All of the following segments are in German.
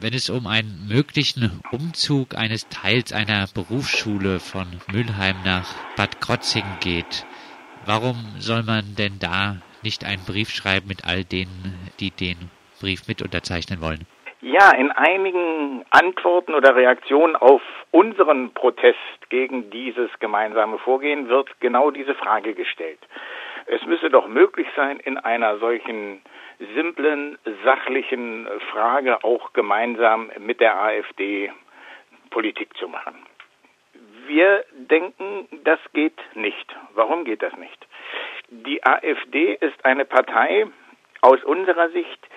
wenn es um einen möglichen Umzug eines Teils einer Berufsschule von Mülheim nach Bad Krotzingen geht, warum soll man denn da nicht einen Brief schreiben mit all denen, die den Brief mit unterzeichnen wollen? Ja, in einigen Antworten oder Reaktionen auf unseren Protest gegen dieses gemeinsame Vorgehen wird genau diese Frage gestellt. Es müsse doch möglich sein, in einer solchen simplen, sachlichen Frage auch gemeinsam mit der AfD Politik zu machen. Wir denken, das geht nicht. Warum geht das nicht? Die AfD ist eine Partei aus unserer Sicht,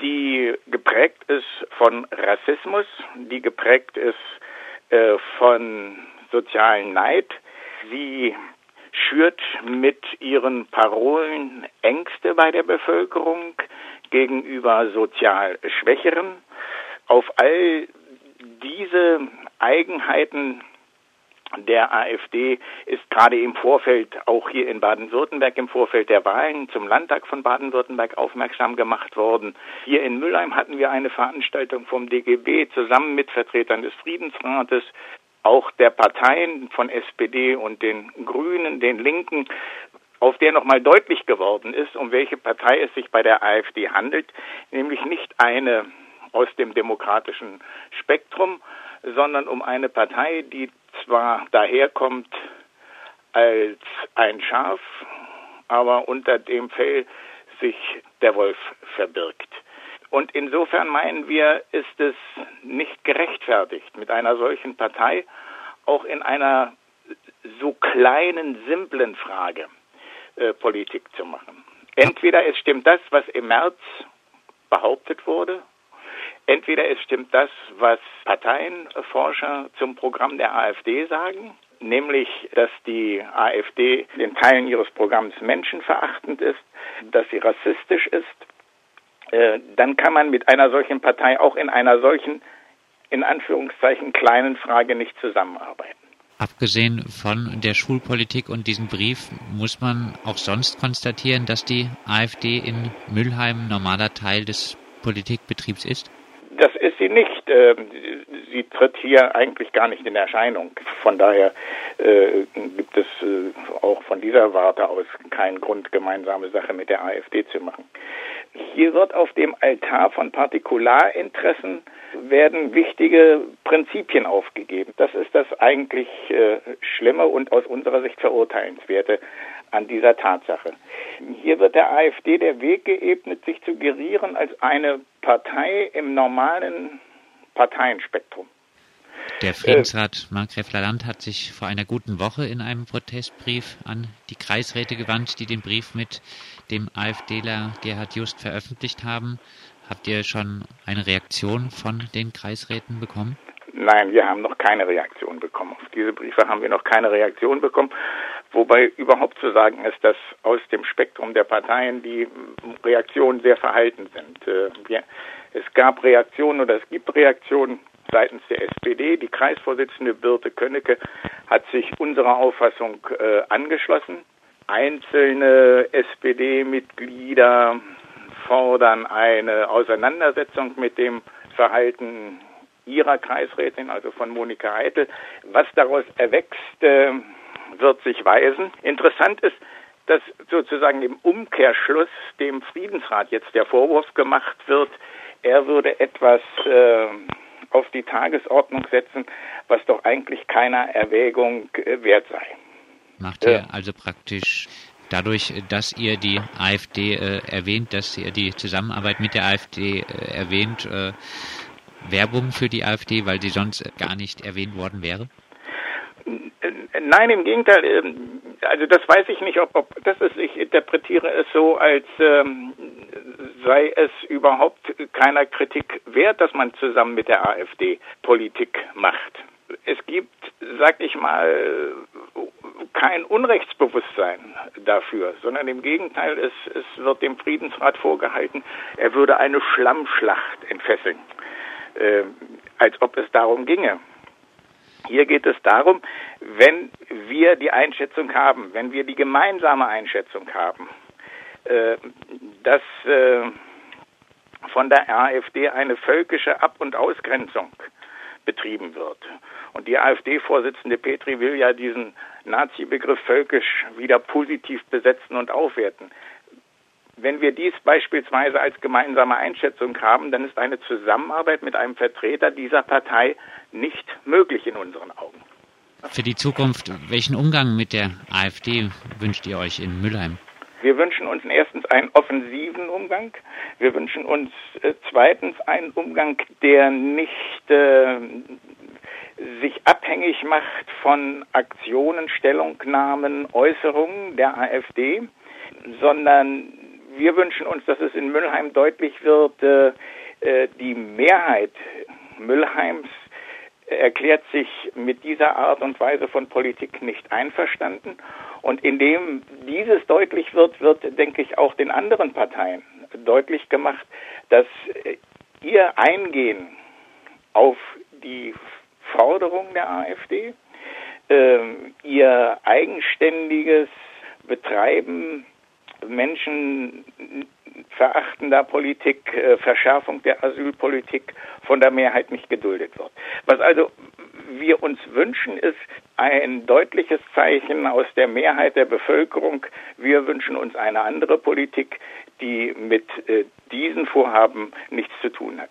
die geprägt ist von Rassismus, die geprägt ist äh, von sozialen Neid. Sie schürt mit ihren Parolen Ängste bei der Bevölkerung gegenüber sozial Schwächeren. Auf all diese Eigenheiten der AfD ist gerade im Vorfeld, auch hier in Baden-Württemberg, im Vorfeld der Wahlen zum Landtag von Baden-Württemberg aufmerksam gemacht worden. Hier in Mülheim hatten wir eine Veranstaltung vom DGB zusammen mit Vertretern des Friedensrates, auch der Parteien von SPD und den Grünen, den Linken, auf der nochmal deutlich geworden ist, um welche Partei es sich bei der AfD handelt, nämlich nicht eine aus dem demokratischen Spektrum, sondern um eine Partei, die zwar daherkommt als ein Schaf, aber unter dem Fell sich der Wolf verbirgt. Und insofern meinen wir, ist es nicht gerechtfertigt, mit einer solchen Partei auch in einer so kleinen, simplen Frage äh, Politik zu machen. Entweder es stimmt das, was im März behauptet wurde, Entweder es stimmt das, was Parteienforscher zum Programm der AfD sagen, nämlich, dass die AfD in Teilen ihres Programms menschenverachtend ist, dass sie rassistisch ist, äh, dann kann man mit einer solchen Partei auch in einer solchen, in Anführungszeichen, kleinen Frage nicht zusammenarbeiten. Abgesehen von der Schulpolitik und diesem Brief muss man auch sonst konstatieren, dass die AfD in Mülheim normaler Teil des Politikbetriebs ist? Das ist sie nicht. Ähm, sie tritt hier eigentlich gar nicht in Erscheinung. Von daher äh, gibt es äh, auch von dieser Warte aus keinen Grund, gemeinsame Sache mit der AfD zu machen. Hier wird auf dem Altar von Partikularinteressen werden wichtige Prinzipien aufgegeben. Das ist das eigentlich äh, Schlimme und aus unserer Sicht verurteilenswerte an dieser Tatsache. Hier wird der AfD der Weg geebnet, sich zu gerieren als eine Partei im normalen Parteienspektrum. Der Friedensrat Markgraf Land hat sich vor einer guten Woche in einem Protestbrief an die Kreisräte gewandt, die den Brief mit dem AfDler Gerhard Just veröffentlicht haben. Habt ihr schon eine Reaktion von den Kreisräten bekommen? Nein, wir haben noch keine Reaktion bekommen. Auf diese Briefe haben wir noch keine Reaktion bekommen. Wobei überhaupt zu sagen ist, dass aus dem Spektrum der Parteien die Reaktionen sehr verhalten sind. Äh, es gab Reaktionen oder es gibt Reaktionen seitens der SPD. Die Kreisvorsitzende Birte Könnecke hat sich unserer Auffassung äh, angeschlossen. Einzelne SPD-Mitglieder fordern eine Auseinandersetzung mit dem Verhalten ihrer Kreisrätin, also von Monika Heitel. Was daraus erwächst, äh, wird sich weisen. Interessant ist, dass sozusagen im Umkehrschluss dem Friedensrat jetzt der Vorwurf gemacht wird, er würde etwas äh, auf die Tagesordnung setzen, was doch eigentlich keiner Erwägung äh, wert sei. Macht er also praktisch dadurch, dass ihr die AfD äh, erwähnt, dass ihr die Zusammenarbeit mit der AfD äh, erwähnt, äh, Werbung für die AfD, weil sie sonst gar nicht erwähnt worden wäre? Nein, im Gegenteil. Ähm, also das weiß ich nicht, ob, ob das ist. Ich interpretiere es so, als ähm, sei es überhaupt keiner Kritik wert, dass man zusammen mit der AfD Politik macht. Es gibt, sag ich mal, kein Unrechtsbewusstsein dafür, sondern im Gegenteil, es, es wird dem Friedensrat vorgehalten, er würde eine Schlammschlacht entfesseln, äh, als ob es darum ginge. Hier geht es darum, wenn wir die Einschätzung haben, wenn wir die gemeinsame Einschätzung haben, äh, dass äh, von der AfD eine völkische Ab- und Ausgrenzung betrieben wird. Und die AfD-Vorsitzende Petri will ja diesen Nazi-Begriff völkisch wieder positiv besetzen und aufwerten. Wenn wir dies beispielsweise als gemeinsame Einschätzung haben, dann ist eine Zusammenarbeit mit einem Vertreter dieser Partei nicht möglich in unseren Augen. Für die Zukunft, welchen Umgang mit der AfD wünscht ihr euch in Mülheim? Wir wünschen uns erstens einen offensiven Umgang. Wir wünschen uns äh, zweitens einen Umgang, der nicht äh, sich abhängig macht von Aktionen, Stellungnahmen, Äußerungen der AfD, sondern wir wünschen uns, dass es in Müllheim deutlich wird, äh, äh, die Mehrheit Müllheims erklärt sich mit dieser Art und Weise von Politik nicht einverstanden. Und indem dieses deutlich wird, wird, denke ich, auch den anderen Parteien deutlich gemacht, dass äh, ihr Eingehen auf die Forderung der AfD, äh, ihr eigenständiges Betreiben Menschen verachtender Politik, äh, Verschärfung der Asylpolitik von der Mehrheit nicht geduldet wird. Was also wir uns wünschen, ist ein deutliches Zeichen aus der Mehrheit der Bevölkerung. Wir wünschen uns eine andere Politik, die mit äh, diesen Vorhaben nichts zu tun hat.